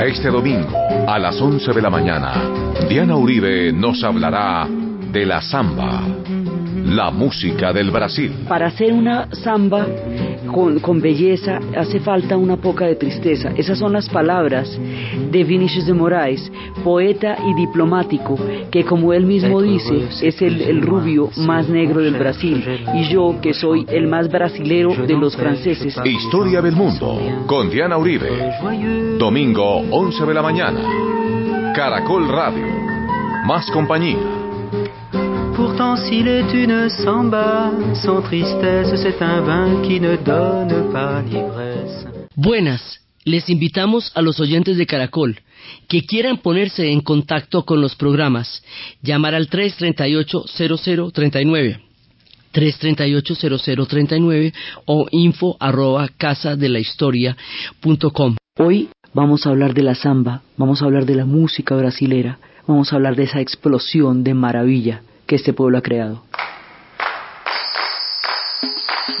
Este domingo, a las 11 de la mañana, Diana Uribe nos hablará de la samba, la música del Brasil. Para hacer una samba con, belleza hace falta una poca de tristeza. Esas son las palabras de Vinicius de Moraes, poeta y diplomático, que como él mismo dice, es el, rubio más negro del Brasil, y yo que soy el más brasilero de los franceses. Historia del mundo, con Diana Uribe. Domingo, 11 de la mañana. Caracol Radio. Más compañía. Pourtant, s'il est une samba, sans tristesse, c'est un vin qui ne donne pas l'ivresse. Buenas, les invitamos a los oyentes de Caracol que quieran ponerse en contacto con los programas, llamar al 338-0039. 338-0039 o info arroba casa de la historia punto com. Hoy vamos a hablar de la samba, vamos a hablar de la música brasilera, vamos a hablar de esa explosión de maravilla que este pueblo ha creado.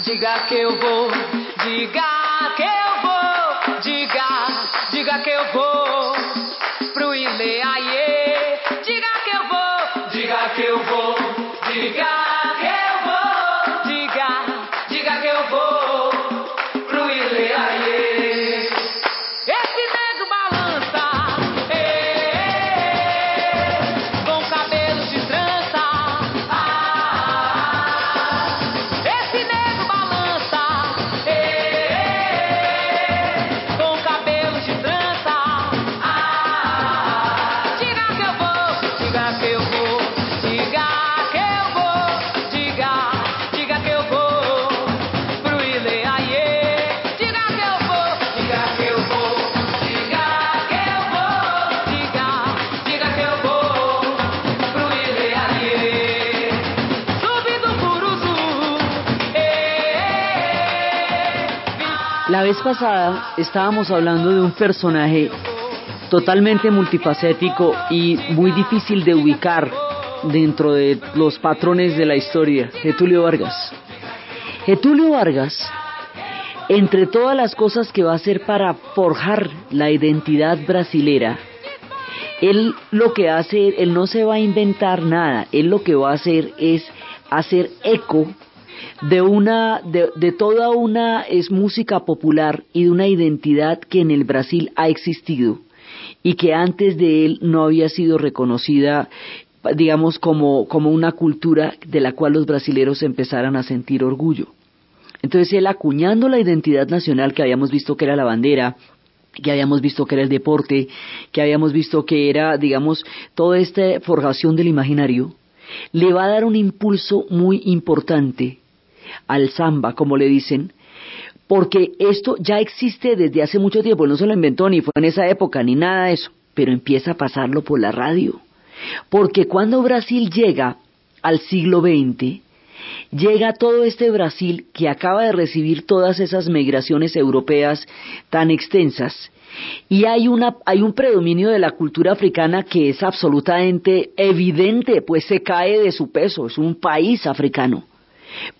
Diga que eu vou, diga que eu vou, diga, diga que eu vou pro Ileaie. Diga que eu vou, diga que eu vou, La vez pasada estábamos hablando de un personaje totalmente multifacético y muy difícil de ubicar dentro de los patrones de la historia, Getulio Vargas. Getulio Vargas, entre todas las cosas que va a hacer para forjar la identidad brasilera, él lo que hace, él no se va a inventar nada, él lo que va a hacer es hacer eco de una de, toda una es música popular y de una identidad que en el Brasil ha existido y que antes de él no había sido reconocida digamos como, como una cultura de la cual los brasileros empezaran a sentir orgullo. Entonces él acuñando la identidad nacional que habíamos visto que era la bandera, que habíamos visto que era el deporte, que habíamos visto que era, digamos, toda esta forjación del imaginario, le va a dar un impulso muy importante al samba, como le dicen, porque esto ya existe desde hace mucho tiempo, no se lo inventó ni fue en esa época ni nada de eso, pero empieza a pasarlo por la radio. Porque cuando Brasil llega al siglo XX, llega todo este Brasil que acaba de recibir todas esas migraciones europeas tan extensas y hay una hay un predominio de la cultura africana que es absolutamente evidente, pues se cae de su peso, es un país africano.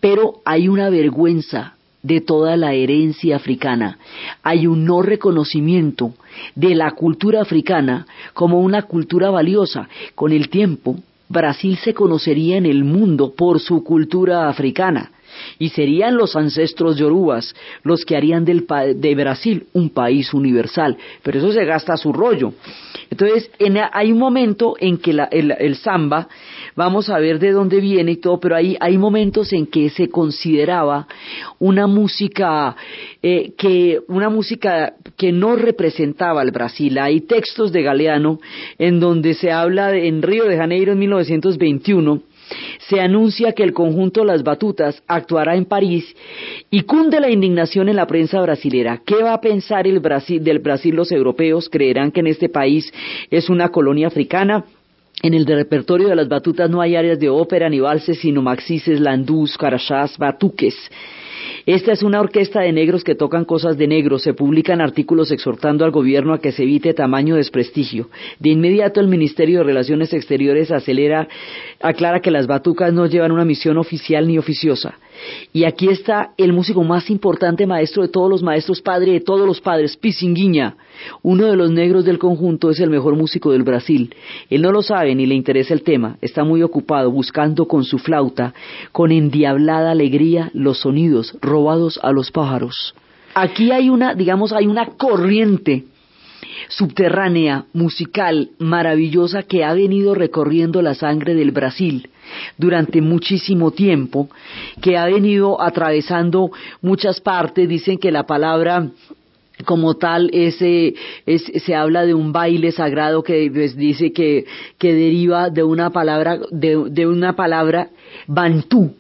Pero hay una vergüenza de toda la herencia africana. Hay un no reconocimiento de la cultura africana como una cultura valiosa. Con el tiempo, Brasil se conocería en el mundo por su cultura africana y serían los ancestros yorubas los que harían del de Brasil un país universal, pero eso se gasta a su rollo. Entonces, hay un momento en que el, samba, vamos a ver de dónde viene y todo, pero hay, hay momentos en que se consideraba una música eh, que una música que no representaba al Brasil. Hay textos de Galeano en donde se habla en Río de Janeiro en 1921 se anuncia que el conjunto Las Batutas actuará en París y cunde la indignación en la prensa brasilera. ¿Qué va a pensar el Brasil, del Brasil los europeos? ¿Creerán que en este país es una colonia africana? En el repertorio de las batutas no hay áreas de ópera ni valses, sino maxises, landús, carachás, batuques. Esta es una orquesta de negros que tocan cosas de negros. Se publican artículos exhortando al gobierno a que se evite tamaño desprestigio. De inmediato el Ministerio de Relaciones Exteriores acelera, aclara que las batucas no llevan una misión oficial ni oficiosa. Y aquí está el músico más importante, maestro de todos los maestros, padre de todos los padres, Pisinguinha. Uno de los negros del conjunto es el mejor músico del Brasil. Él no lo sabe ni le interesa el tema. Está muy ocupado buscando con su flauta, con endiablada alegría, los sonidos robados a los pájaros. Aquí hay una, digamos, hay una corriente subterránea, musical, maravillosa que ha venido recorriendo la sangre del Brasil durante muchísimo tiempo, que ha venido atravesando muchas partes. Dicen que la palabra como tal ese se habla de un baile sagrado que pues, dice que, que deriva de una palabra de, de una palabra bantú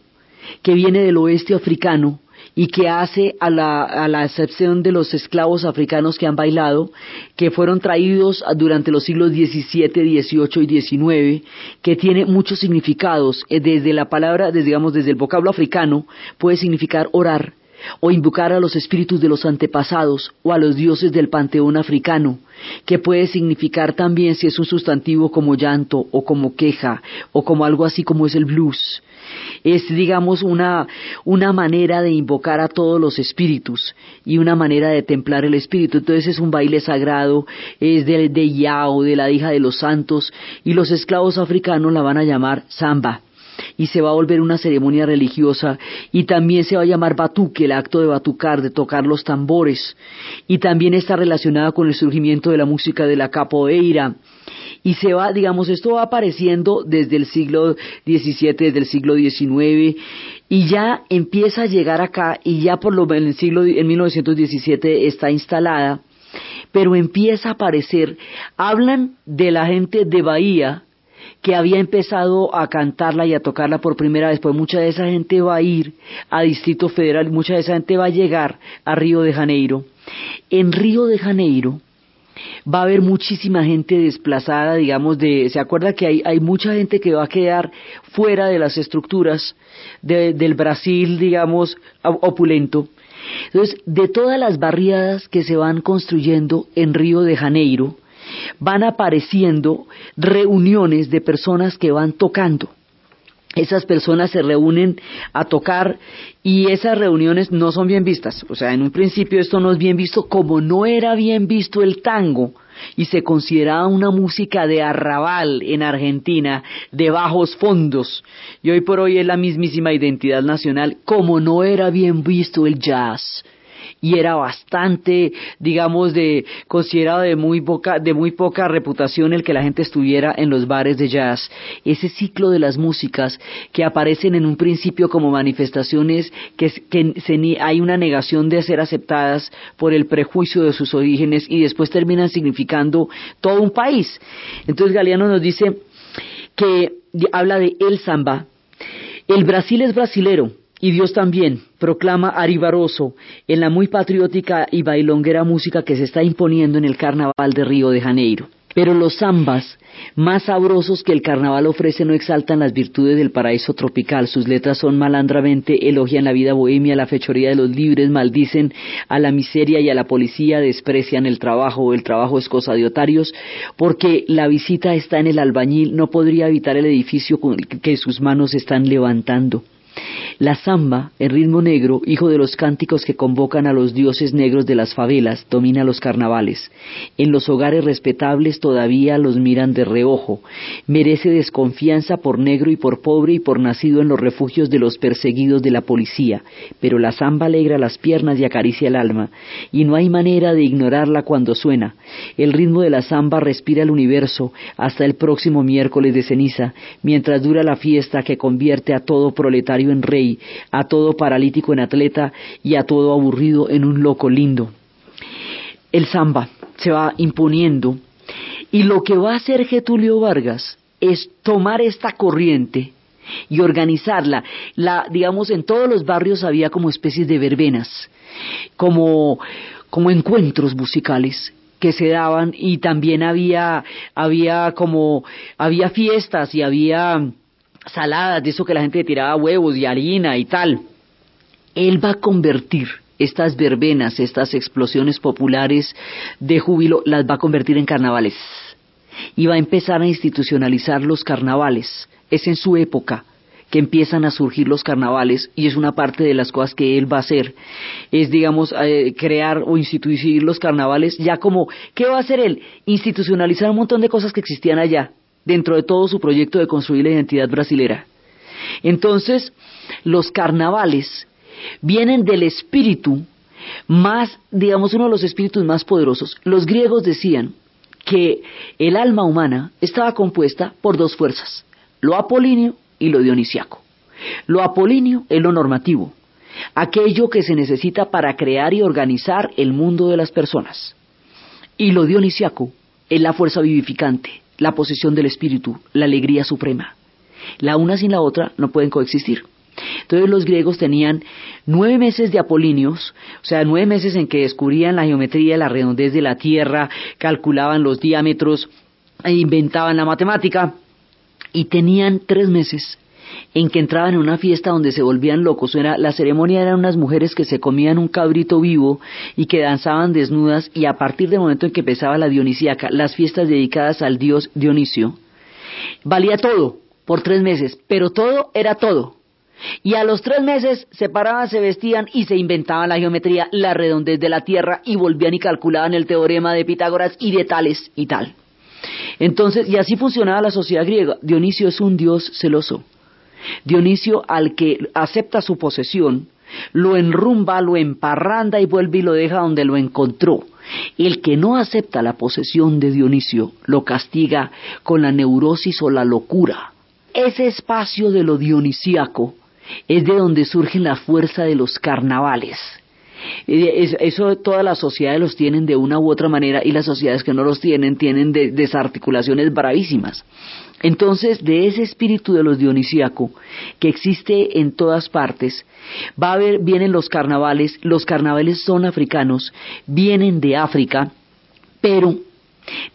que viene del oeste africano y que hace a la, a la excepción de los esclavos africanos que han bailado, que fueron traídos durante los siglos XVII, XVIII y XIX, que tiene muchos significados, eh, desde la palabra, desde, digamos, desde el vocablo africano, puede significar orar, o invocar a los espíritus de los antepasados o a los dioses del panteón africano, que puede significar también si es un sustantivo como llanto o como queja o como algo así como es el blues es, digamos, una, una manera de invocar a todos los espíritus y una manera de templar el espíritu. Entonces es un baile sagrado, es de, de Yao, de la hija de los santos, y los esclavos africanos la van a llamar samba y se va a volver una ceremonia religiosa y también se va a llamar batuque, el acto de batucar, de tocar los tambores. Y también está relacionada con el surgimiento de la música de la capoeira. Y se va, digamos, esto va apareciendo desde el siglo XVII, desde el siglo XIX, y ya empieza a llegar acá, y ya por lo menos en el siglo, en 1917 está instalada, pero empieza a aparecer, hablan de la gente de Bahía, que había empezado a cantarla y a tocarla por primera vez, pues mucha de esa gente va a ir a Distrito Federal, mucha de esa gente va a llegar a Río de Janeiro. En Río de Janeiro va a haber muchísima gente desplazada, digamos, de, se acuerda que hay, mucha gente que va a quedar fuera de las estructuras del Brasil, digamos, opulento. Entonces, de todas las barriadas que se van construyendo en Río de Janeiro, van apareciendo reuniones de personas que van tocando esas personas se reúnen a tocar y esas reuniones no son bien vistas. O sea, en un principio esto no es bien visto como no era bien visto el tango y se consideraba una música de arrabal en Argentina, de bajos fondos. Y hoy por hoy es la mismísima identidad nacional como no era bien visto el jazz y era bastante, digamos, de considerado de muy poca, de muy poca reputación el que la gente estuviera en los bares de jazz. Ese ciclo de las músicas que aparecen en un principio como manifestaciones que, hay una negación de ser aceptadas por el prejuicio de sus orígenes y después terminan significando todo un país. Entonces Galeano nos dice que habla de el samba. El Brasil es brasilero, y Dios también, proclama Ari Barroso en la muy patriótica y bailonguera música que se está imponiendo en el Carnaval de Río de Janeiro. Pero los zambas, más sabrosos que el carnaval ofrece, no exaltan las virtudes del paraíso tropical. Sus letras son malandramente, elogian la vida bohemia, la fechoría de los libres, maldicen a la miseria y a la policía, desprecian el trabajo, el trabajo es cosa de otarios, porque la visita está en el albañil, no podría evitar el edificio que sus manos están levantando. La samba, el ritmo negro, hijo de los cánticos que convocan a los dioses negros de las favelas, domina los carnavales. En los hogares respetables todavía los miran de reojo. Merece desconfianza por negro y por pobre y por nacido en los refugios de los perseguidos de la policía. Pero la samba alegra las piernas y acaricia el alma, y no hay manera de ignorarla cuando suena. El ritmo de la samba respira el universo hasta el próximo miércoles de ceniza, mientras dura la fiesta que convierte a todo proletario en rey a todo paralítico en atleta y a todo aburrido en un loco lindo. El samba se va imponiendo y lo que va a hacer Getulio Vargas es tomar esta corriente y organizarla. La, digamos, en todos los barrios había como especies de verbenas, como, como encuentros musicales que se daban y también había, había como, había fiestas y había saladas, de eso que la gente tiraba huevos y harina y tal. Él va a convertir estas verbenas, estas explosiones populares de júbilo, las va a convertir en carnavales. Y va a empezar a institucionalizar los carnavales. Es en su época que empiezan a surgir los carnavales y es una parte de las cosas que él va a hacer, es digamos eh, crear o instituir los carnavales ya como, ¿qué va a hacer él? Institucionalizar un montón de cosas que existían allá dentro de todo su proyecto de construir la identidad brasilera. Entonces, los carnavales vienen del espíritu más, digamos, uno de los espíritus más poderosos. Los griegos decían que el alma humana estaba compuesta por dos fuerzas, lo apolíneo y lo dionisiaco. Lo apolíneo es lo normativo, aquello que se necesita para crear y organizar el mundo de las personas. Y lo dionisiaco es la fuerza vivificante, la posesión del espíritu, la alegría suprema. La una sin la otra no pueden coexistir. Entonces los griegos tenían nueve meses de apolíneos, o sea, nueve meses en que descubrían la geometría, la redondez de la Tierra, calculaban los diámetros, e inventaban la matemática, y tenían tres meses en que entraban en una fiesta donde se volvían locos. Era, la ceremonia eran unas mujeres que se comían un cabrito vivo y que danzaban desnudas y a partir del momento en que empezaba la dionisíaca, las fiestas dedicadas al dios Dionisio, valía todo por tres meses, pero todo era todo. Y a los tres meses se paraban, se vestían y se inventaban la geometría, la redondez de la Tierra y volvían y calculaban el teorema de Pitágoras y de tales y tal. Entonces, y así funcionaba la sociedad griega. Dionisio es un dios celoso. Dionisio al que acepta su posesión, lo enrumba, lo emparranda y vuelve y lo deja donde lo encontró. El que no acepta la posesión de Dionisio lo castiga con la neurosis o la locura. Ese espacio de lo dionisíaco es de donde surge la fuerza de los carnavales. Eso todas las sociedades los tienen de una u otra manera y las sociedades que no los tienen tienen desarticulaciones bravísimas. Entonces, de ese espíritu de los dionisíaco que existe en todas partes, va a vienen los carnavales, los carnavales son africanos, vienen de África, pero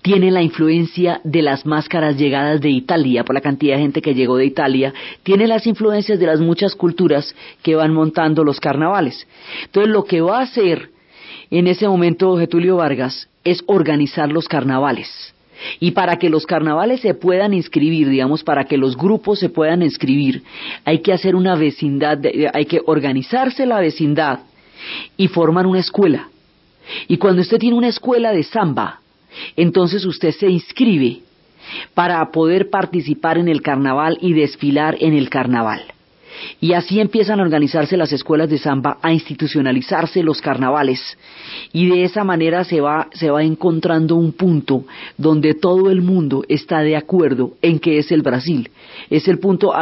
tiene la influencia de las máscaras llegadas de Italia, por la cantidad de gente que llegó de Italia, tiene las influencias de las muchas culturas que van montando los carnavales. Entonces lo que va a hacer en ese momento Getulio Vargas es organizar los carnavales. Y para que los carnavales se puedan inscribir, digamos, para que los grupos se puedan inscribir, hay que hacer una vecindad, hay que organizarse la vecindad y formar una escuela. Y cuando usted tiene una escuela de samba, entonces usted se inscribe para poder participar en el carnaval y desfilar en el carnaval. Y así empiezan a organizarse las escuelas de samba, a institucionalizarse los carnavales. Y de esa manera se va, se va encontrando un punto donde todo el mundo está de acuerdo en que es el Brasil. Es el punto,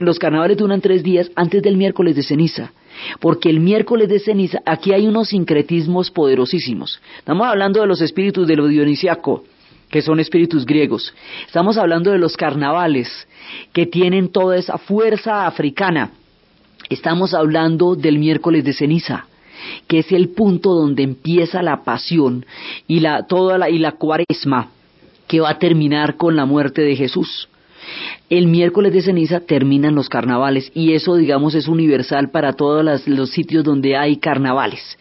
los carnavales duran tres días antes del miércoles de ceniza. Porque el miércoles de ceniza, aquí hay unos sincretismos poderosísimos. Estamos hablando de los espíritus de lo dionisiaco, que son espíritus griegos. Estamos hablando de los carnavales, que tienen toda esa fuerza africana. Estamos hablando del miércoles de ceniza, que es el punto donde empieza la pasión y la, toda la, y la cuaresma, que va a terminar con la muerte de Jesús. El miércoles de ceniza terminan los carnavales y eso, digamos, es universal para todos los sitios donde hay carnavales.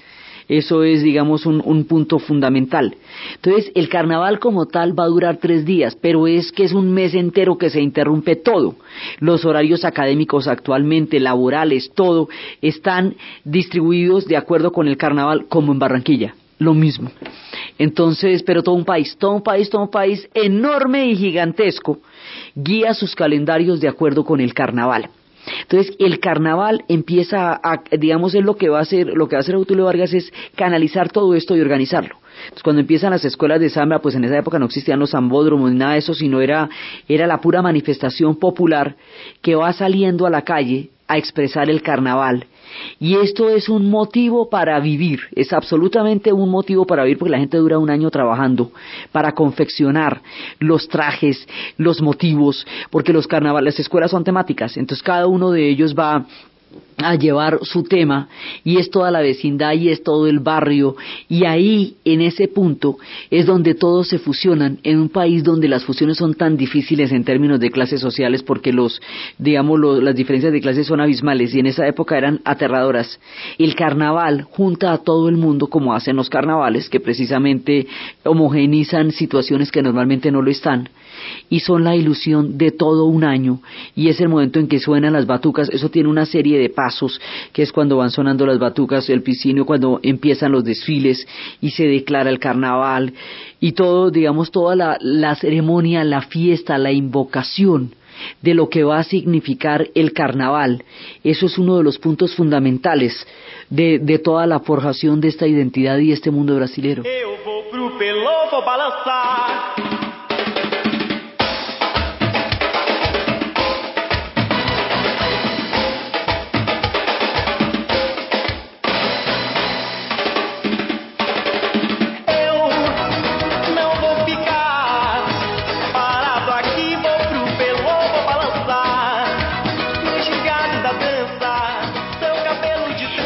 Eso es, digamos, un, un, punto fundamental. Entonces, el carnaval como tal va a durar tres días, pero es que es un mes entero que se interrumpe todo. Los horarios académicos actualmente, laborales, todo, están distribuidos de acuerdo con el carnaval como en Barranquilla. Lo mismo. Entonces, pero todo un país, todo un país, todo un país enorme y gigantesco guía sus calendarios de acuerdo con el carnaval. Entonces, el carnaval empieza a, digamos, es lo que va a hacer, lo que va a hacer Autulio Vargas es canalizar todo esto y organizarlo. Entonces, cuando empiezan las escuelas de samba, pues en esa época no existían los zambódromos ni nada de eso, sino era, era la pura manifestación popular que va saliendo a la calle a expresar el carnaval y esto es un motivo para vivir, es absolutamente un motivo para vivir porque la gente dura un año trabajando para confeccionar los trajes, los motivos, porque los carnavales, las escuelas son temáticas, entonces cada uno de ellos va a llevar su tema y es toda la vecindad y es todo el barrio y ahí en ese punto es donde todos se fusionan en un país donde las fusiones son tan difíciles en términos de clases sociales porque los digamos las diferencias de clases son abismales y en esa época eran aterradoras. El carnaval junta a todo el mundo como hacen los carnavales que precisamente homogenizan situaciones que normalmente no lo están y son la ilusión de todo un año y es el momento en que suenan las batucas, eso tiene una serie de pasos, que es cuando van sonando las batucas, el piscino, cuando empiezan los desfiles y se declara el carnaval y todo, digamos, toda la, ceremonia, la fiesta, la invocación de lo que va a significar el carnaval. Eso es uno de los puntos fundamentales de, de toda la forjación de esta identidad y este mundo brasilero.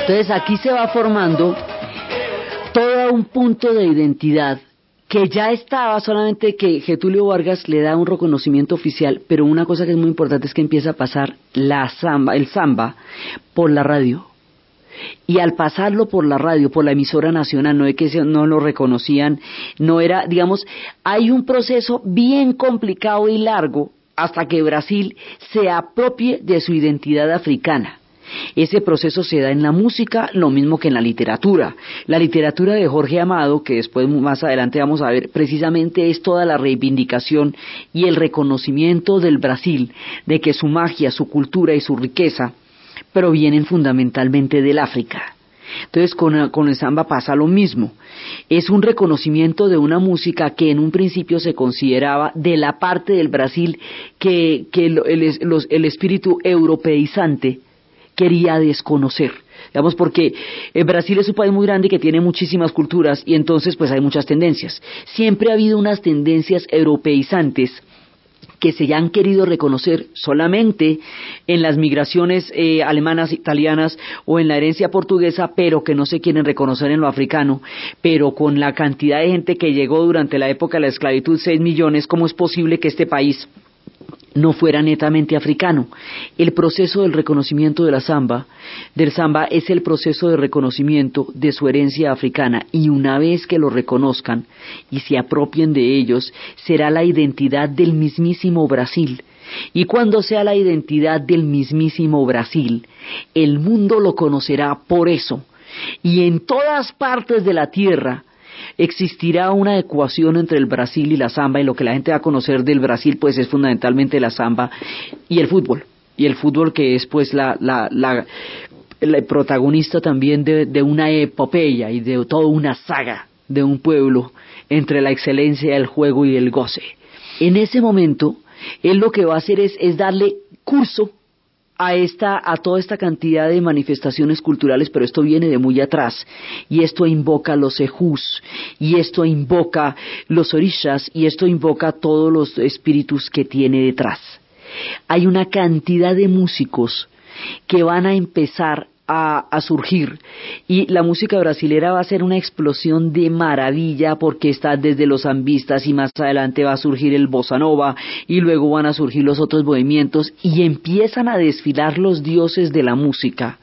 Entonces aquí se va formando todo un punto de identidad que ya estaba, solamente que Getulio Vargas le da un reconocimiento oficial, pero una cosa que es muy importante es que empieza a pasar la samba, el samba por la radio. Y al pasarlo por la radio, por la emisora nacional, no es que no lo reconocían, no era, digamos, hay un proceso bien complicado y largo hasta que Brasil se apropie de su identidad africana. Ese proceso se da en la música, lo mismo que en la literatura. La literatura de Jorge Amado, que después más adelante vamos a ver, precisamente es toda la reivindicación y el reconocimiento del Brasil de que su magia, su cultura y su riqueza provienen fundamentalmente del África. Entonces con, el samba pasa lo mismo. Es un reconocimiento de una música que en un principio se consideraba de la parte del Brasil que, el espíritu europeizante quería desconocer. Digamos, porque eh, Brasil es un país muy grande que tiene muchísimas culturas y entonces pues hay muchas tendencias. Siempre ha habido unas tendencias europeizantes que se han querido reconocer solamente en las migraciones eh, alemanas, italianas o en la herencia portuguesa, pero que no se quieren reconocer en lo africano. Pero con la cantidad de gente que llegó durante la época de la esclavitud, 6 millones, ¿cómo es posible que este país no fuera netamente africano. El proceso del reconocimiento de la del samba es el proceso de reconocimiento de su herencia africana y una vez que lo reconozcan y se apropien de ellos, será la identidad del mismísimo Brasil. Y cuando sea la identidad del mismísimo Brasil, el mundo lo conocerá por eso. Y en todas partes de la tierra existirá una ecuación entre el Brasil y la samba y lo que la gente va a conocer del Brasil pues es fundamentalmente la samba y el fútbol y el fútbol que es pues la, protagonista también de, de una epopeya y de toda una saga de un pueblo entre la excelencia del juego y el goce. En ese momento, él lo que va a hacer es, es darle curso a esta a toda esta cantidad de manifestaciones culturales, pero esto viene de muy atrás y esto invoca los ejus y esto invoca los orishas y esto invoca todos los espíritus que tiene detrás. Hay una cantidad de músicos que van a empezar a, surgir y la música brasilera va a ser una explosión de maravilla porque está desde los zambistas y más adelante va a surgir el bossa nova y luego van a surgir los otros movimientos y empiezan a desfilar los dioses de la música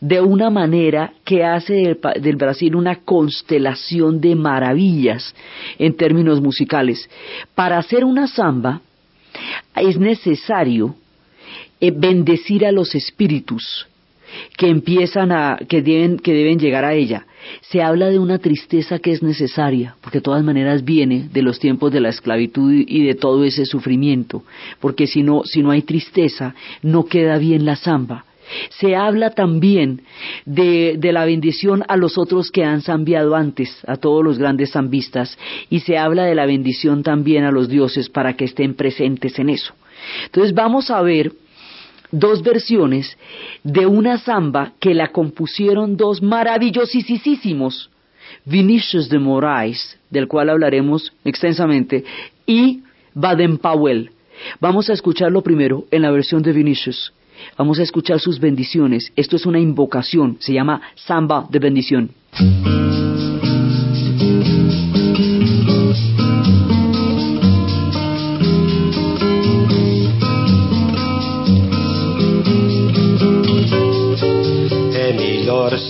de una manera que hace del, del, Brasil una constelación de maravillas en términos musicales. Para hacer una samba es necesario eh, bendecir a los espíritus que empiezan a, que deben, que deben llegar a ella. Se habla de una tristeza que es necesaria, porque de todas maneras viene de los tiempos de la esclavitud y de todo ese sufrimiento, porque si no, si no hay tristeza, no queda bien la samba. Se habla también de, de, la bendición a los otros que han zambiado antes, a todos los grandes zambistas, y se habla de la bendición también a los dioses para que estén presentes en eso. Entonces vamos a ver dos versiones de una samba que la compusieron dos maravillosísimos, Vinicius de Moraes, del cual hablaremos extensamente, y Baden Powell. Vamos a escucharlo primero en la versión de Vinicius Vamos a escuchar sus bendiciones. Esto es una invocación, se llama Samba de bendición.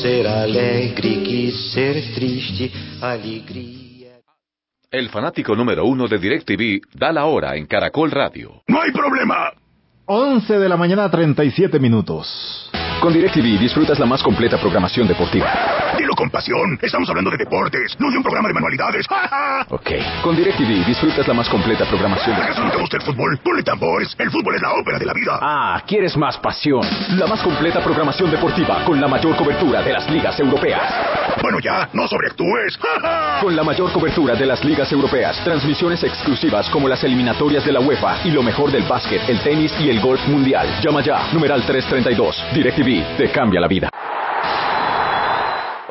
Ser alegre que ser triste, alegría. El fanático número uno de DirecTV da la hora en Caracol Radio. No hay problema. 11 de la mañana 37 minutos. Con DirecTV disfrutas la más completa programación deportiva. Con pasión. Estamos hablando de deportes, no de un programa de manualidades. ok. Con DirecTV disfrutas la más completa programación. ¿Acaso no te gusta el fútbol? Ponle tambores. El fútbol es la ópera de la vida. Ah, ¿quieres más pasión? La más completa programación deportiva con la mayor cobertura de las ligas europeas. Bueno, ya, no sobreactúes. con la mayor cobertura de las ligas europeas, transmisiones exclusivas como las eliminatorias de la UEFA y lo mejor del básquet, el tenis y el golf mundial. Llama ya, numeral 332. DirecTV te cambia la vida.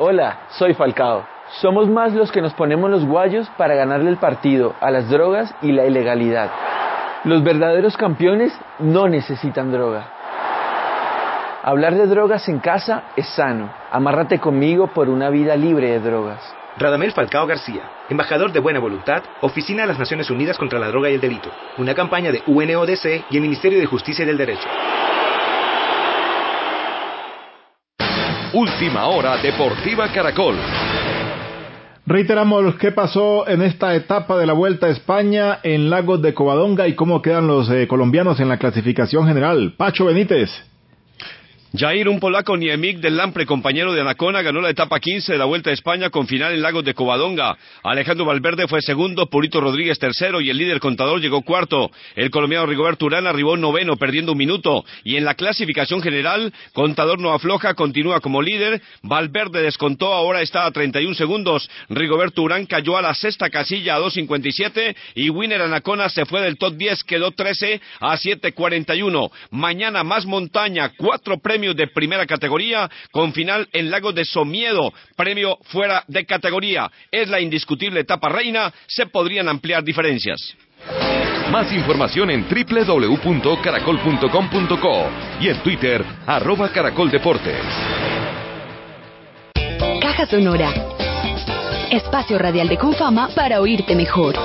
Hola, soy Falcao. Somos más los que nos ponemos los guayos para ganarle el partido a las drogas y la ilegalidad. Los verdaderos campeones no necesitan droga. Hablar de drogas en casa es sano. Amárrate conmigo por una vida libre de drogas. Radamel Falcao García, embajador de Buena Voluntad, Oficina de las Naciones Unidas contra la Droga y el Delito, una campaña de UNODC y el Ministerio de Justicia y del Derecho. Última hora Deportiva Caracol. Reiteramos qué pasó en esta etapa de la Vuelta a España en Lagos de Covadonga y cómo quedan los eh, colombianos en la clasificación general. Pacho Benítez. Jair, un polaco Niemik del Lampre, compañero de Anacona, ganó la etapa 15 de la Vuelta a España con final en Lagos de Covadonga. Alejandro Valverde fue segundo, Purito Rodríguez tercero y el líder contador llegó cuarto. El colombiano Rigoberto Urán arribó noveno, perdiendo un minuto. Y en la clasificación general, contador no afloja, continúa como líder. Valverde descontó, ahora está a 31 segundos. Rigoberto Urán cayó a la sexta casilla a 2.57 y Winner Anacona se fue del top 10, quedó 13 a 7.41. Mañana más montaña, cuatro premios premio de primera categoría con final en Lago de Somiedo, premio fuera de categoría. Es la indiscutible etapa reina, se podrían ampliar diferencias. Más información en www.caracol.com.co y en Twitter, arroba caracoldeportes. Caja Sonora. Espacio radial de Confama para oírte mejor.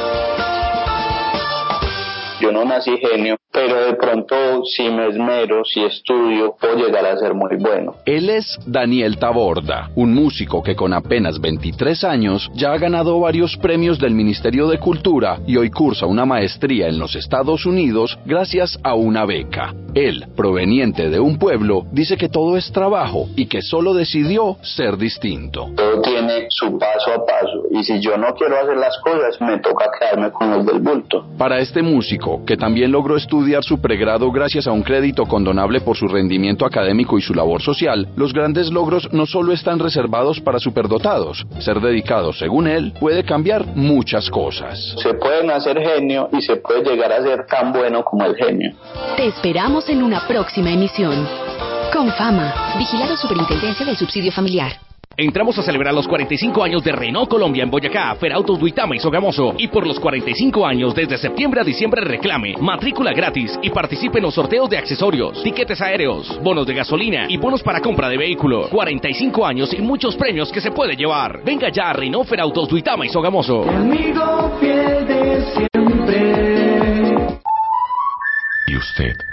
Yo no nací genio, pero de pronto si me esmero, si estudio, puedo llegar a ser muy bueno. Él es Daniel Taborda, un músico que con apenas 23 años ya ha ganado varios premios del Ministerio de Cultura y hoy cursa una maestría en los Estados Unidos gracias a una beca. Él, proveniente de un pueblo, dice que todo es trabajo y que solo decidió ser distinto. Todo tiene su paso a paso y si yo no quiero hacer las cosas, me toca quedarme con los del bulto. Para este músico, que también logró estudiar su pregrado gracias a un crédito condonable por su rendimiento académico y su labor social, los grandes logros no solo están reservados para superdotados. Ser dedicado, según él, puede cambiar muchas cosas. Se puede nacer genio y se puede llegar a ser tan bueno como el genio. Te esperamos en una próxima emisión. Con fama, vigilado Superintendencia del Subsidio Familiar. Entramos a celebrar los 45 años de Renault Colombia en Boyacá, Ferautos Duitama y Sogamoso. Y por los 45 años, desde septiembre a diciembre, reclame, matrícula gratis y participe en los sorteos de accesorios, tiquetes aéreos, bonos de gasolina y bonos para compra de vehículo. 45 años y muchos premios que se puede llevar. Venga ya a Renault Ferautos Duitama y Sogamoso. amigo fiel de siempre. ¿Y usted?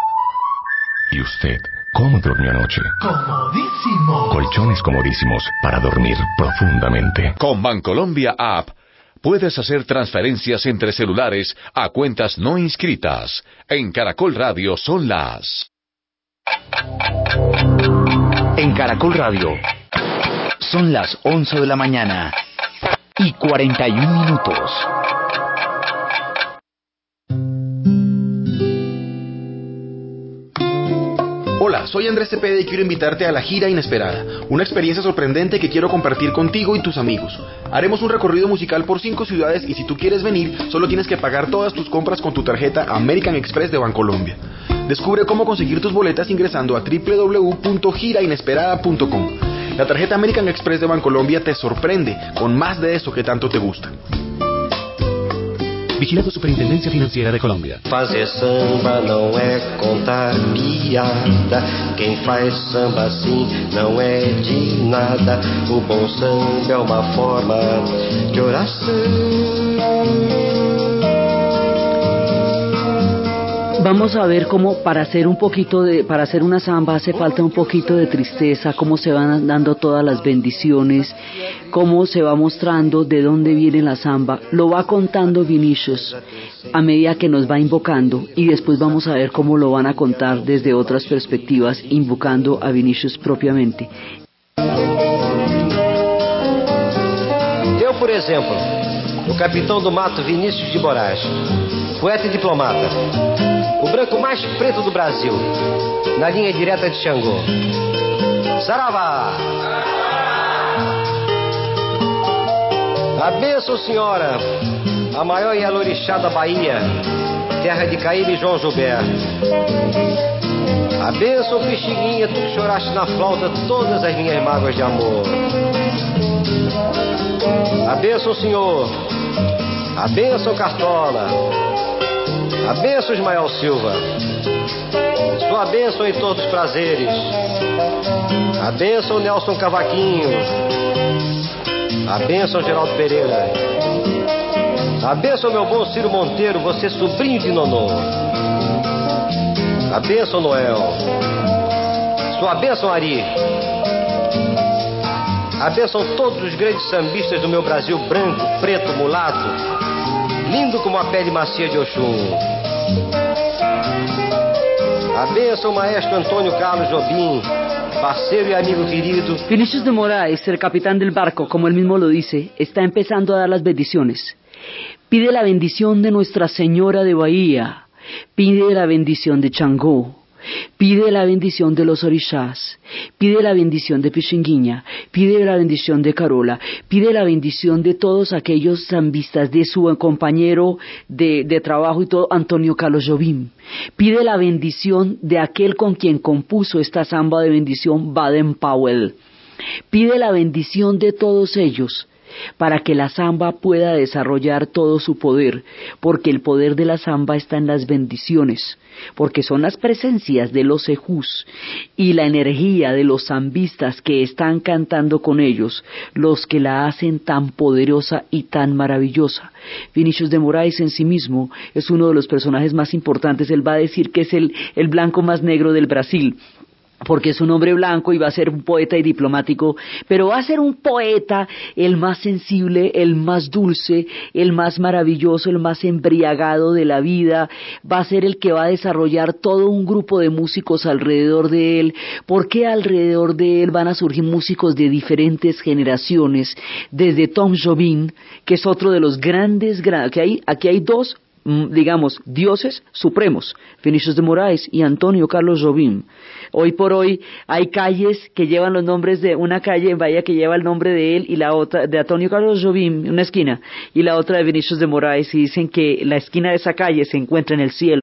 ¿Y usted? ¿Cómo durmió anoche? Comodísimo. Colchones comodísimos para dormir profundamente. Con Bancolombia App puedes hacer transferencias entre celulares a cuentas no inscritas. En Caracol Radio son las... En Caracol Radio son las 11 de la mañana y 41 minutos. Hola, soy Andrés Cepeda y quiero invitarte a la gira inesperada, una experiencia sorprendente que quiero compartir contigo y tus amigos. Haremos un recorrido musical por cinco ciudades y si tú quieres venir, solo tienes que pagar todas tus compras con tu tarjeta American Express de Bancolombia. Descubre cómo conseguir tus boletas ingresando a www.girainesperada.com. La tarjeta American Express de Bancolombia te sorprende con más de eso que tanto te gusta. Vigilado Superintendencia Financiera de Colombia. Fazer samba não é contar piada. Quem faz samba assim não é de nada. O bom samba é uma forma de oração. Vamos a ver cómo para hacer un poquito de, para hacer una samba hace falta un poquito de tristeza, cómo se van dando todas las bendiciones, cómo se va mostrando de dónde viene la samba. Lo va contando Vinicius a medida que nos va invocando y después vamos a ver cómo lo van a contar desde otras perspectivas, invocando a Vinicius propiamente. Eu, por exemplo, o capitão do mato Vinícius de Moraes, poeta e diplomata, o branco mais preto do Brasil, na linha direta de Xangô. Saravá! A benção, senhora, a maior Yalorixá da Bahia, terra de Caíbe e João Gilberto. A benção, Pixinguinha, tu que choraste na flauta todas as minhas mágoas de amor. A benção, senhor, a benção, Cartola, a benção, Ismael Silva. Sua bênção em todos os prazeres. A bênção, Nelson Cavaquinho. A bênção, Geraldo Pereira. A bênção, meu bom Ciro Monteiro, você sobrinho de Nonô. A bênção, Noel. Sua bênção, Ari. A bênção todos os grandes sambistas do meu Brasil branco, preto, mulato, lindo como a pele macia de Oxum. A bênção, maestro Antônio Carlos Jobim, parceiro y amigo querido. Vinicius de Moraes, el capitán del barco, como él mismo lo dice, está empezando a dar las bendiciones. Pide la bendición de Nuestra Señora de Bahía, pide la bendición de Changó, pide la bendición de los orishas, pide la bendición de Pichinguiña, pide la bendición de Carola, pide la bendición de todos aquellos zambistas, de su compañero de, de trabajo y todo, Antonio Carlos Jobim. Pide la bendición de aquel con quien compuso esta samba de bendición, Baden Powell. Pide la bendición de todos ellos para que la samba pueda desarrollar todo su poder, porque el poder de la samba está en las bendiciones, porque son las presencias de los ejús y la energía de los zambistas que están cantando con ellos los que la hacen tan poderosa y tan maravillosa. Vinicius de Moraes en sí mismo es uno de los personajes más importantes, él va a decir que es el, el blanco más negro del Brasil, porque es un hombre blanco y va a ser un poeta y diplomático, pero va a ser un poeta el más sensible, el más dulce, el más maravilloso, el más embriagado de la vida, va a ser el que va a desarrollar todo un grupo de músicos alrededor de él, porque alrededor de él van a surgir músicos de diferentes generaciones, desde Tom Jobim, que es otro de los grandes, que hay, aquí hay dos digamos, dioses supremos, Vinicius de Moraes y Antonio Carlos Jobim. Hoy por hoy hay calles que llevan los nombres de una calle en Bahía que lleva el nombre de él y la otra de Antonio Carlos Jobim, una esquina, y la otra de Vinicius de Moraes y dicen que la esquina de esa calle se encuentra en el cielo.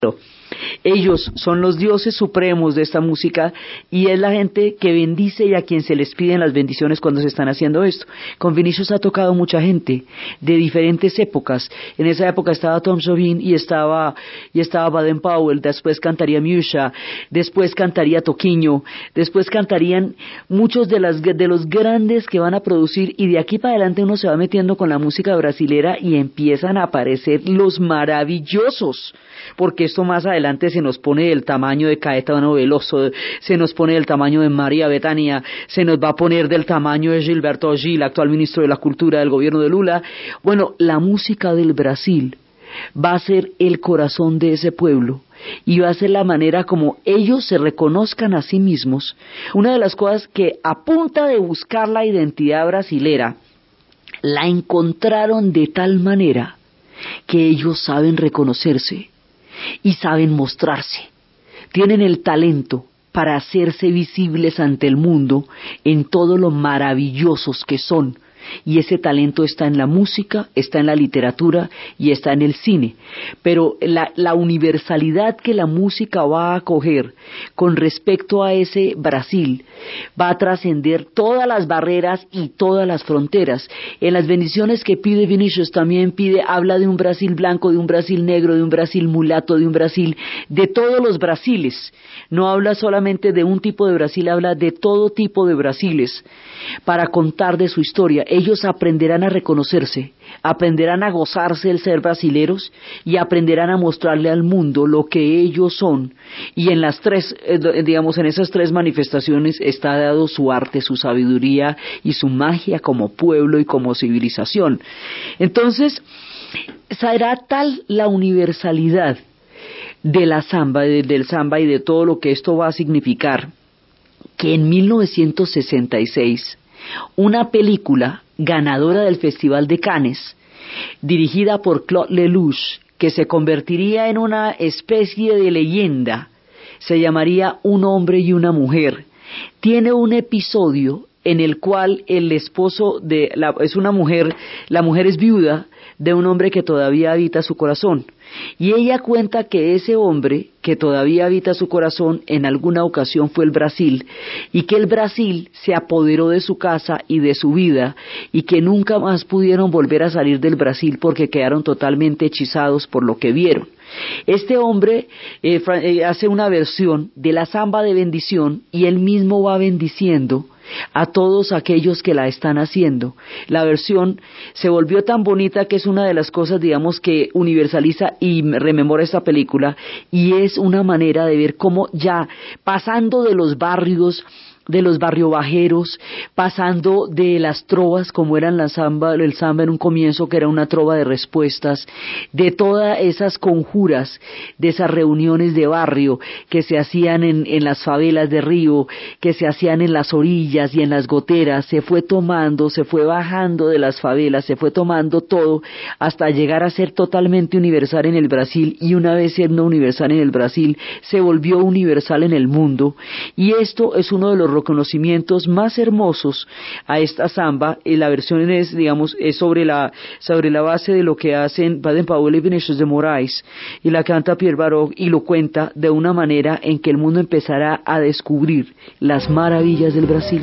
Ellos son los dioses supremos de esta música y es la gente que bendice y a quien se les piden las bendiciones cuando se están haciendo esto. Con Vinicius ha tocado mucha gente de diferentes épocas. En esa época estaba Tom Jobim y estaba, y estaba Baden Powell, después cantaría Musha, después cantaría Toquiño, después cantarían muchos de, las, de los grandes que van a producir y de aquí para adelante uno se va metiendo con la música brasilera y empiezan a aparecer los maravillosos porque esto más adelante se nos pone del tamaño de Caetano Veloso, se nos pone del tamaño de María Betania, se nos va a poner del tamaño de Gilberto Gil, actual ministro de la Cultura del gobierno de Lula. Bueno, la música del Brasil va a ser el corazón de ese pueblo y va a ser la manera como ellos se reconozcan a sí mismos. Una de las cosas que a punta de buscar la identidad brasilera, la encontraron de tal manera que ellos saben reconocerse y saben mostrarse. Tienen el talento para hacerse visibles ante el mundo en todo lo maravillosos que son y ese talento está en la música, está en la literatura y está en el cine. Pero la, universalidad que la música va a acoger con respecto a ese Brasil va a trascender todas las barreras y todas las fronteras. En las bendiciones que pide Vinicius también pide, habla de un Brasil blanco, de un Brasil negro, de un Brasil mulato, de un Brasil, de todos los Brasiles. No habla solamente de un tipo de Brasil, habla de todo tipo de Brasiles para contar de su historia. Ellos aprenderán a reconocerse, aprenderán a gozarse el ser brasileros y aprenderán a mostrarle al mundo lo que ellos son. Y en las tres, eh, digamos, en esas tres manifestaciones está dado su arte, su sabiduría y su magia como pueblo y como civilización. Entonces, será tal la universalidad de la samba, del samba y de todo lo que esto va a significar, que en 1966 una película ganadora del Festival de Cannes, dirigida por Claude Lelouch, que se convertiría en una especie de leyenda, se llamaría Un hombre y una mujer. Tiene un episodio en el cual el esposo de la, es una mujer, la mujer es viuda de un hombre que todavía habita su corazón. Y ella cuenta que ese hombre, que todavía habita su corazón, en alguna ocasión fue el Brasil, y que el Brasil se apoderó de su casa y de su vida, y que nunca más pudieron volver a salir del Brasil porque quedaron totalmente hechizados por lo que vieron. Este hombre eh, eh, hace una versión de la samba de bendición y él mismo va bendiciendo a todos aquellos que la están haciendo. La versión se volvió tan bonita que es una de las cosas, digamos, que universaliza y rememora esta película y es una manera de ver cómo ya pasando de los barrios de los barrio bajeros, pasando de las trovas como eran la samba, el samba en un comienzo que era una trova de respuestas, de todas esas conjuras, de esas reuniones de barrio que se hacían en, en las favelas de Río, que se hacían en las orillas y en las goteras, se fue tomando, se fue bajando de las favelas, se fue tomando todo hasta llegar a ser totalmente universal en el Brasil y una vez siendo universal en el Brasil, se volvió universal en el mundo. Y esto es uno de los reconocimientos más hermosos a esta samba la versión es, digamos, es sobre la, sobre la base de lo que hacen Baden-Powell y Vinicius de Moraes y la canta Pierre Baroque y lo cuenta de una manera en que el mundo empezará a descubrir las maravillas del Brasil.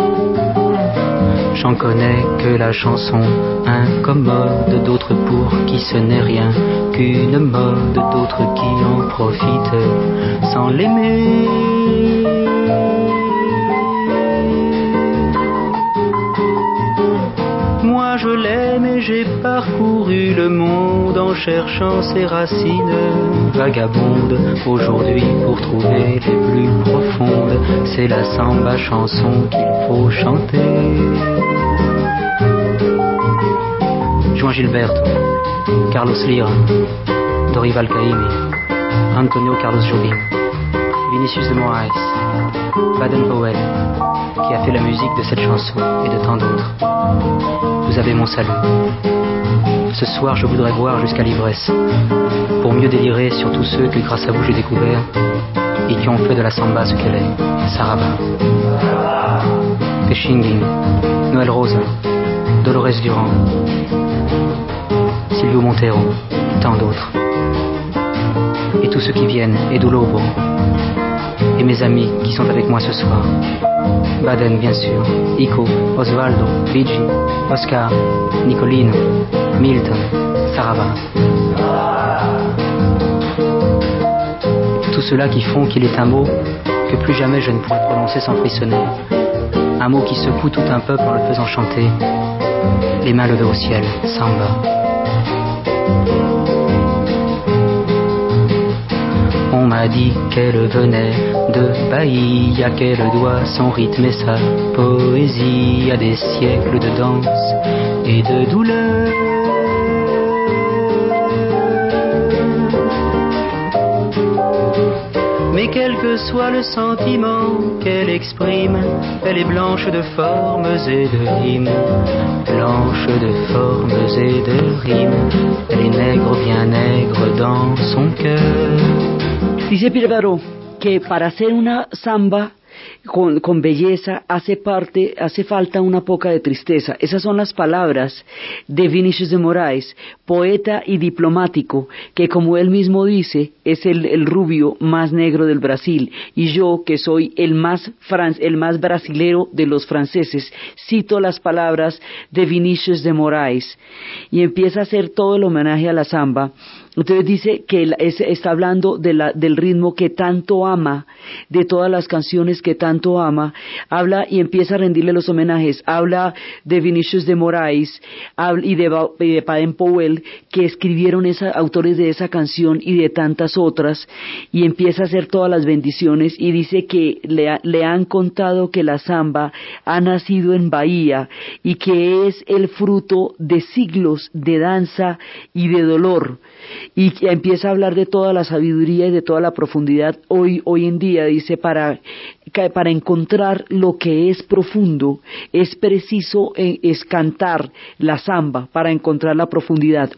J'en connais que la chanson incommode, d'autres pour qui ce n'est rien qu'une mode, d'autres qui en profitent sans l'aimer. Moi je l'aime et j'ai parcouru le monde en cherchant ses racines vagabondes. Aujourd'hui pour trouver les plus profondes, c'est la samba chanson qu'il faut chanter. Juan Gilberto, Carlos Lira, Dorival Caymmi, Antonio Carlos Jobim, Vinicius de Moraes, Baden Powell, qui a fait la musique de cette chanson et de tant d'autres. Vous avez mon salut. Ce soir, je voudrais voir jusqu'à l'ivresse, pour mieux délirer sur tous ceux que grâce à vous j'ai découvert et qui ont fait de la samba ce qu'elle est, Saraba. Peshinging, Noël Rosa, Dolores Durand, Silvio Montero, et tant d'autres. Et tous ceux qui viennent, Edu Lobo, et mes amis qui sont avec moi ce soir. Baden, bien sûr, Ico, Osvaldo, Luigi, Oscar, Nicolino, Milton, Sarava. Tout cela qui font qu'il est un mot que plus jamais je ne pourrai prononcer sans frissonner. Un mot qui secoue tout un peuple en le faisant chanter. Les mains levées au ciel, samba. On m'a dit qu'elle venait de Bahia, qu'elle doit son rythme et sa poésie à des siècles de danse et de douleur. Mais quel que soit le sentiment qu'elle exprime, elle est blanche de formes et de rimes. Blanche de formes et de rimes. Elle est nègre, bien nègre dans son cœur. Dice Pirvaro que para hacer una samba con, con, belleza hace parte, hace falta una poca de tristeza. Esas son las palabras de Vinicius de Moraes, poeta y diplomático, que como él mismo dice, es el, el rubio más negro del Brasil, y yo, que soy el más, fran, el más brasilero de los franceses, cito las palabras de Vinicius de Moraes, y empieza a hacer todo el homenaje a la samba, entonces dice que es, está hablando de la, del ritmo que tanto ama, de todas las canciones que tanto ama, habla y empieza a rendirle los homenajes, habla de Vinicius de Moraes y de, de Baden Powell, que escribieron esa, autores de esa canción y de tantas otras, y empieza a hacer todas las bendiciones y dice que le, le han contado que la samba ha nacido en Bahía y que es el fruto de siglos de danza y de dolor y empieza a hablar de toda la sabiduría y de toda la profundidad hoy, hoy en día, dice, para, para encontrar lo que es profundo, es preciso eh, es cantar la samba para encontrar la profundidad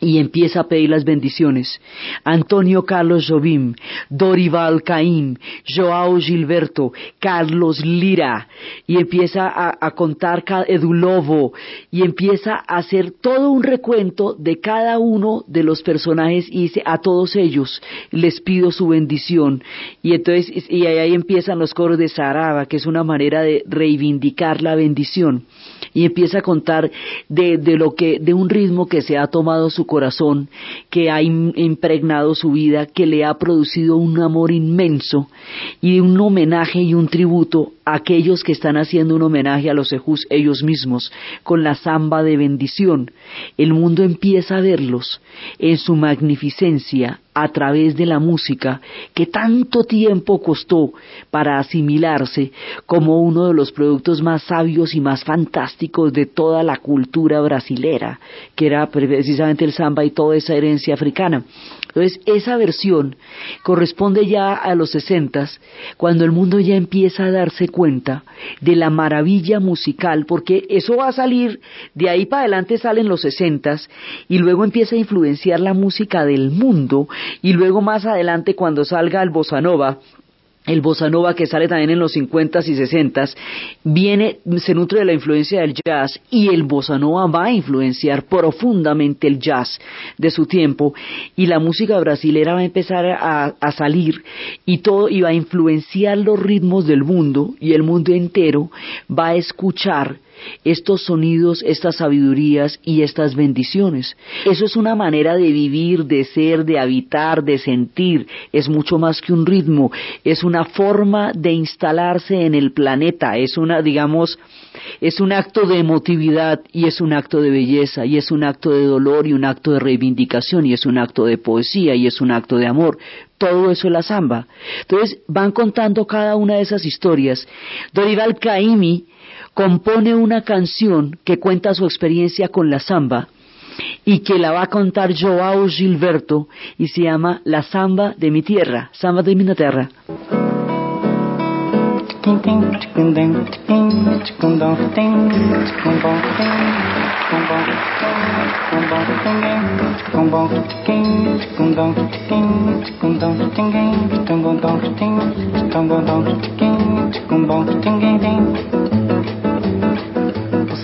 y empieza a pedir las bendiciones. Antonio Carlos Jobim, Dorival Caín, Joao Gilberto, Carlos Lira, y empieza a, contar Edulovo, y empieza a hacer todo un recuento de cada uno de los personajes y dice a todos ellos les pido su bendición. Y entonces, y ahí empiezan los coros de Saraba, que es una manera de reivindicar la bendición. Y empieza a contar de, de lo que, de un ritmo que se ha tomado su corazón, que ha impregnado su vida, que le ha producido un amor inmenso y un homenaje y un tributo aquellos que están haciendo un homenaje a los ejus ellos mismos con la samba de bendición. El mundo empieza a verlos en su magnificencia a través de la música que tanto tiempo costó para asimilarse como uno de los productos más sabios y más fantásticos de toda la cultura brasilera, que era precisamente el samba y toda esa herencia africana. Entonces, esa versión corresponde ya a los sesentas, cuando el mundo ya empieza a darse cuenta de la maravilla musical, porque eso va a salir, de ahí para adelante salen los sesentas, y luego empieza a influenciar la música del mundo, y luego más adelante cuando salga el bossa nova, el bossa nova que sale también en los 50 y 60 viene, se nutre de la influencia del jazz y el bossa nova va a influenciar profundamente el jazz de su tiempo. Y la música brasilera va a empezar a, a salir y todo y va a influenciar los ritmos del mundo y el mundo entero va a escuchar estos sonidos, estas sabidurías y estas bendiciones. Eso es una manera de vivir, de ser, de habitar, de sentir. Es mucho más que un ritmo, es una forma de instalarse en el planeta, es una, digamos, es un acto de emotividad y es un acto de belleza y es un acto de dolor y un acto de reivindicación y es un acto de poesía y es un acto de amor. Todo eso es la samba. Entonces van contando cada una de esas historias. Dorival Caimi compone una canción que cuenta su experiencia con la samba y que la va a contar Joao Gilberto y se llama La samba de mi tierra, samba de mi tierra.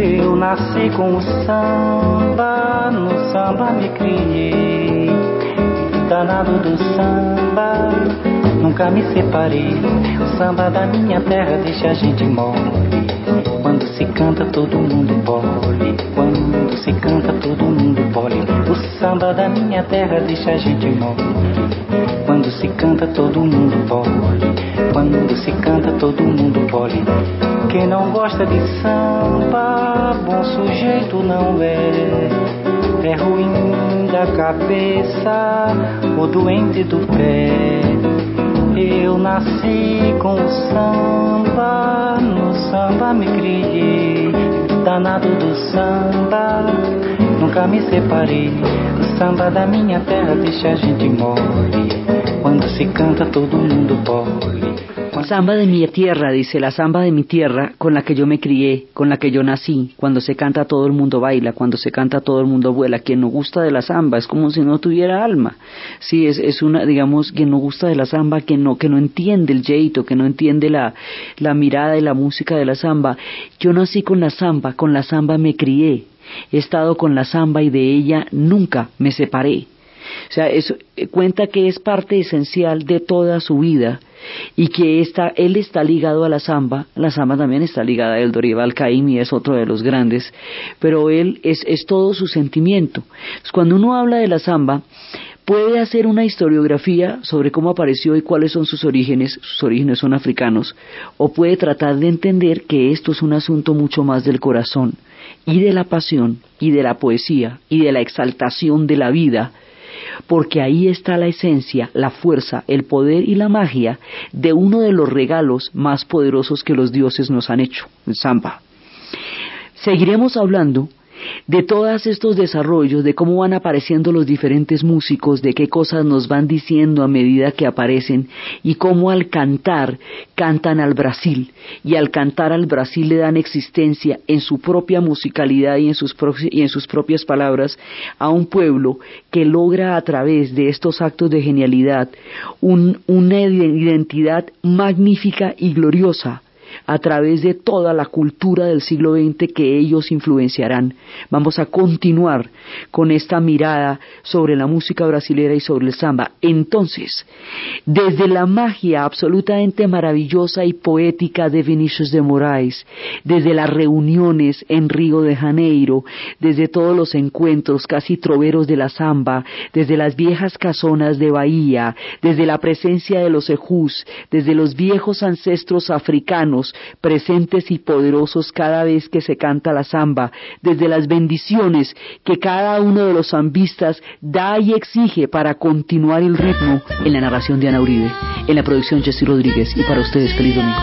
eu nasci com o samba, no samba me criei. Danado do samba, nunca me separei. O samba da minha terra deixa a gente mole. Quando se canta todo mundo bole. Quando se canta todo mundo bole. O samba da minha terra deixa a gente mole. Quando se canta todo mundo bole. Quando se canta todo mundo bole. Quem não gosta de samba, bom sujeito não é. É ruim da cabeça, o doente do pé. Eu nasci com o samba, no samba me criei. Danado do samba, nunca me separei. O samba da minha terra deixa a gente mole. Quando se canta, todo mundo bole. Samba de mi tierra, dice, la samba de mi tierra con la que yo me crié, con la que yo nací. Cuando se canta todo el mundo baila, cuando se canta todo el mundo vuela. Quien no gusta de la samba es como si no tuviera alma. Sí, es, es una, digamos, quien no gusta de la samba, que no, que no entiende el jeito, que no entiende la, la mirada y la música de la samba. Yo nací con la samba, con la samba me crié. He estado con la samba y de ella nunca me separé. O sea, eso cuenta que es parte esencial de toda su vida y que está, él está ligado a la samba, la samba también está ligada a el Dorival Caimi, es otro de los grandes, pero él es, es todo su sentimiento. cuando uno habla de la samba, puede hacer una historiografía sobre cómo apareció y cuáles son sus orígenes, sus orígenes son africanos, o puede tratar de entender que esto es un asunto mucho más del corazón y de la pasión y de la poesía y de la exaltación de la vida, porque ahí está la esencia, la fuerza, el poder y la magia de uno de los regalos más poderosos que los dioses nos han hecho, el samba. Seguiremos hablando de todos estos desarrollos, de cómo van apareciendo los diferentes músicos, de qué cosas nos van diciendo a medida que aparecen y cómo al cantar cantan al Brasil. Y al cantar al Brasil le dan existencia en su propia musicalidad y en sus, y en sus propias palabras a un pueblo que logra a través de estos actos de genialidad una identidad magnífica y gloriosa a través de toda la cultura del siglo XX que ellos influenciarán. Vamos a continuar con esta mirada sobre la música brasilera y sobre el samba. Entonces, desde la magia absolutamente maravillosa y poética de Vinicius de Moraes, desde las reuniones en Río de Janeiro, desde todos los encuentros casi troveros de la samba, desde las viejas casonas de Bahía, desde la presencia de los ejús, desde los viejos ancestros africanos, presentes y poderosos cada vez que se canta la samba, desde las bendiciones que cada uno de los zambistas da y exige para continuar el ritmo en la narración de Ana Uribe, en la producción Jesse Rodríguez y para ustedes feliz domingo.